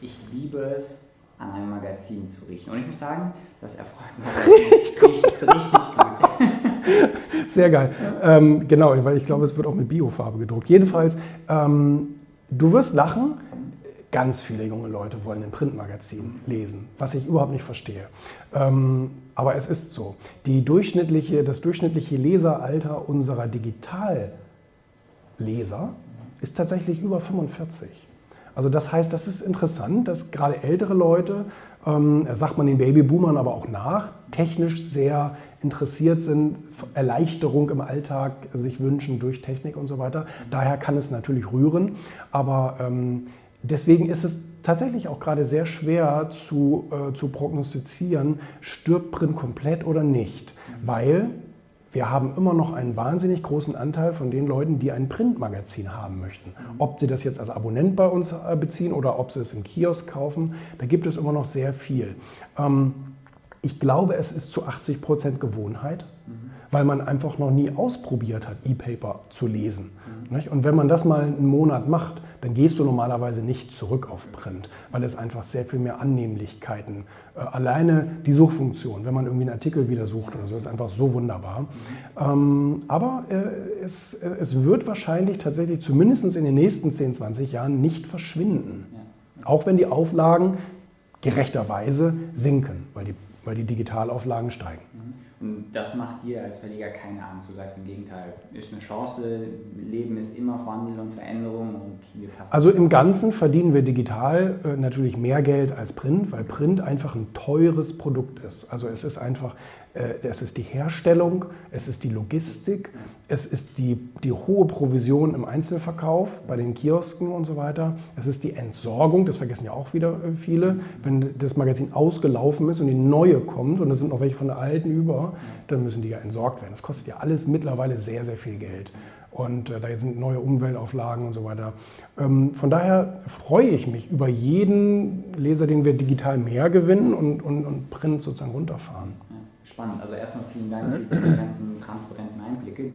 ich liebe es, an einem Magazin zu riechen. Und ich muss sagen, das erfreut mich riecht richtig gut. Sehr geil. Ähm, genau, weil ich glaube, es wird auch mit Biofarbe gedruckt. Jedenfalls, ähm, du wirst lachen. Ganz viele junge Leute wollen ein Printmagazin lesen, was ich überhaupt nicht verstehe. Ähm, aber es ist so. Die durchschnittliche, das durchschnittliche Leseralter unserer Digitalleser ist tatsächlich über 45. Also das heißt, das ist interessant, dass gerade ältere Leute, ähm, sagt man den Babyboomern aber auch nach, technisch sehr interessiert sind, Erleichterung im Alltag sich wünschen durch Technik und so weiter. Daher kann es natürlich rühren, aber ähm, deswegen ist es tatsächlich auch gerade sehr schwer zu, äh, zu prognostizieren, stirbt Print komplett oder nicht, weil wir haben immer noch einen wahnsinnig großen Anteil von den Leuten, die ein Printmagazin haben möchten. Ob sie das jetzt als Abonnent bei uns äh, beziehen oder ob sie es im Kiosk kaufen, da gibt es immer noch sehr viel. Ähm, ich glaube, es ist zu 80 Prozent Gewohnheit, weil man einfach noch nie ausprobiert hat, E-Paper zu lesen. Mhm. Und wenn man das mal einen Monat macht, dann gehst du normalerweise nicht zurück auf Print, weil es einfach sehr viel mehr Annehmlichkeiten, äh, alleine die Suchfunktion, wenn man irgendwie einen Artikel wieder sucht oder so, ist einfach so wunderbar. Ähm, aber äh, es, äh, es wird wahrscheinlich tatsächlich zumindest in den nächsten 10, 20 Jahren nicht verschwinden. Auch wenn die Auflagen gerechterweise sinken, weil die, weil die Digitalauflagen steigen. Mhm. Und das macht dir als Verleger keine Angst. Du sagst im Gegenteil, ist eine Chance, Leben ist immer Wandel und Veränderung und wir passen. Also im Ganzen verdienen wir digital äh, natürlich mehr Geld als Print, weil Print einfach ein teures Produkt ist. Also es ist einfach, es ist die Herstellung, es ist die Logistik, es ist die, die hohe Provision im Einzelverkauf bei den Kiosken und so weiter. Es ist die Entsorgung, das vergessen ja auch wieder äh, viele. Wenn das Magazin ausgelaufen ist und die neue kommt und es sind noch welche von der alten über, dann müssen die ja entsorgt werden. Das kostet ja alles mittlerweile sehr, sehr viel Geld. Und äh, da sind neue Umweltauflagen und so weiter. Ähm, von daher freue ich mich über jeden Leser, den wir digital mehr gewinnen und, und, und Print sozusagen runterfahren. Spannend. Also erstmal vielen Dank für die ganzen transparenten Einblicke.